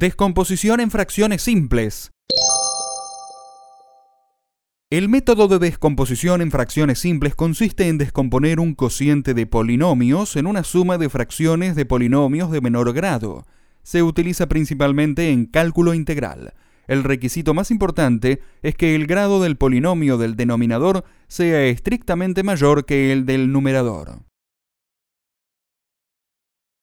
Descomposición en fracciones simples. El método de descomposición en fracciones simples consiste en descomponer un cociente de polinomios en una suma de fracciones de polinomios de menor grado. Se utiliza principalmente en cálculo integral. El requisito más importante es que el grado del polinomio del denominador sea estrictamente mayor que el del numerador.